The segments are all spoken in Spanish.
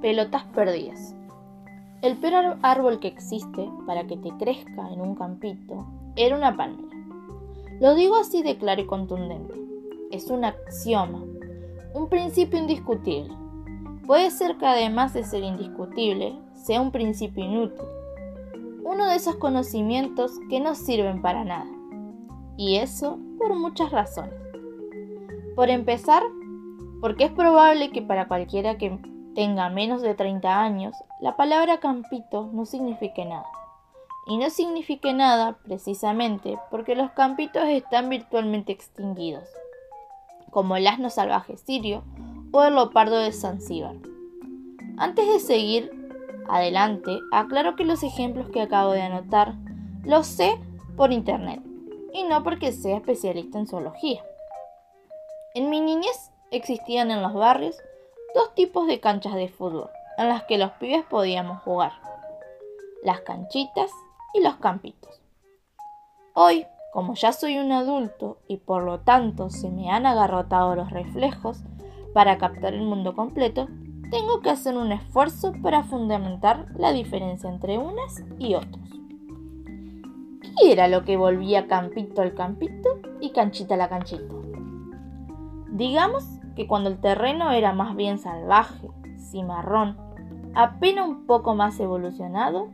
Pelotas perdidas. El peor árbol que existe para que te crezca en un campito era una palmera. Lo digo así de claro y contundente. Es un axioma, un principio indiscutible. Puede ser que además de ser indiscutible, sea un principio inútil. Uno de esos conocimientos que no sirven para nada. Y eso por muchas razones. Por empezar, porque es probable que para cualquiera que tenga menos de 30 años, la palabra campito no signifique nada. Y no signifique nada precisamente porque los campitos están virtualmente extinguidos, como el asno salvaje sirio o el leopardo de Zanzíbar. Antes de seguir adelante, aclaro que los ejemplos que acabo de anotar los sé por internet y no porque sea especialista en zoología. En mi niñez existían en los barrios dos tipos de canchas de fútbol en las que los pibes podíamos jugar. Las canchitas y los campitos. Hoy, como ya soy un adulto y por lo tanto se me han agarrotado los reflejos para captar el mundo completo, tengo que hacer un esfuerzo para fundamentar la diferencia entre unas y otros. ¿Qué era lo que volvía campito al campito y canchita a la canchita? Digamos que cuando el terreno era más bien salvaje, cimarrón, apenas un poco más evolucionado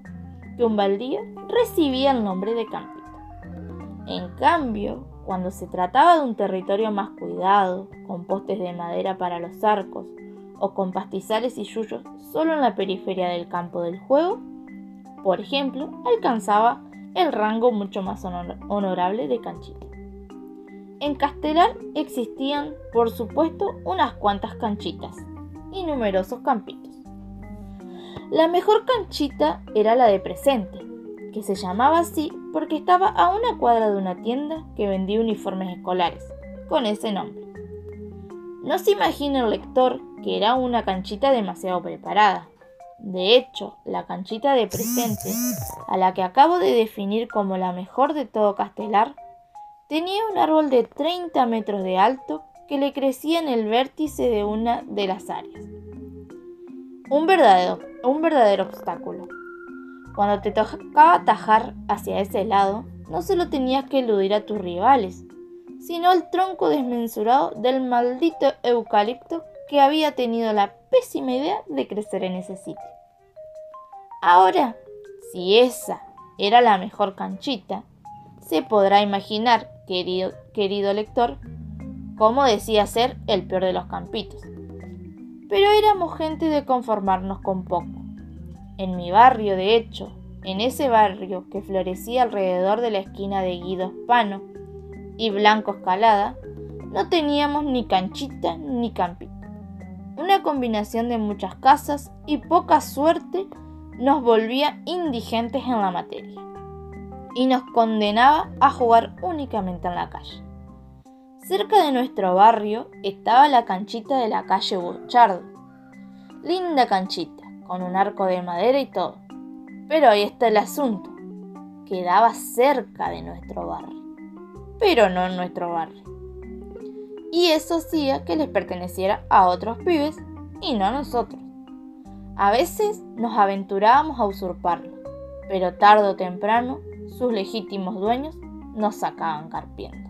que un baldío, recibía el nombre de campito. En cambio, cuando se trataba de un territorio más cuidado, con postes de madera para los arcos, o con pastizales y yuyos solo en la periferia del campo del juego, por ejemplo, alcanzaba el rango mucho más honorable de canchita. En Castelar existían, por supuesto, unas cuantas canchitas y numerosos campitos. La mejor canchita era la de presente, que se llamaba así porque estaba a una cuadra de una tienda que vendía uniformes escolares, con ese nombre. No se imagina el lector que era una canchita demasiado preparada. De hecho, la canchita de presente, a la que acabo de definir como la mejor de todo Castelar, Tenía un árbol de 30 metros de alto que le crecía en el vértice de una de las áreas. Un verdadero, un verdadero obstáculo. Cuando te tocaba atajar hacia ese lado, no solo tenías que eludir a tus rivales, sino el tronco desmensurado del maldito eucalipto que había tenido la pésima idea de crecer en ese sitio. Ahora, si esa era la mejor canchita, se podrá imaginar querido, querido lector, como decía ser el peor de los campitos. Pero éramos gente de conformarnos con poco. En mi barrio, de hecho, en ese barrio que florecía alrededor de la esquina de Guido Hispano y Blanco Escalada, no teníamos ni canchita ni campito. Una combinación de muchas casas y poca suerte nos volvía indigentes en la materia y nos condenaba a jugar únicamente en la calle. Cerca de nuestro barrio estaba la canchita de la calle Bochardo. Linda canchita, con un arco de madera y todo. Pero ahí está el asunto. Quedaba cerca de nuestro barrio, pero no en nuestro barrio. Y eso hacía que les perteneciera a otros pibes y no a nosotros. A veces nos aventurábamos a usurparlo, pero tarde o temprano sus legítimos dueños nos sacaban carpiendo.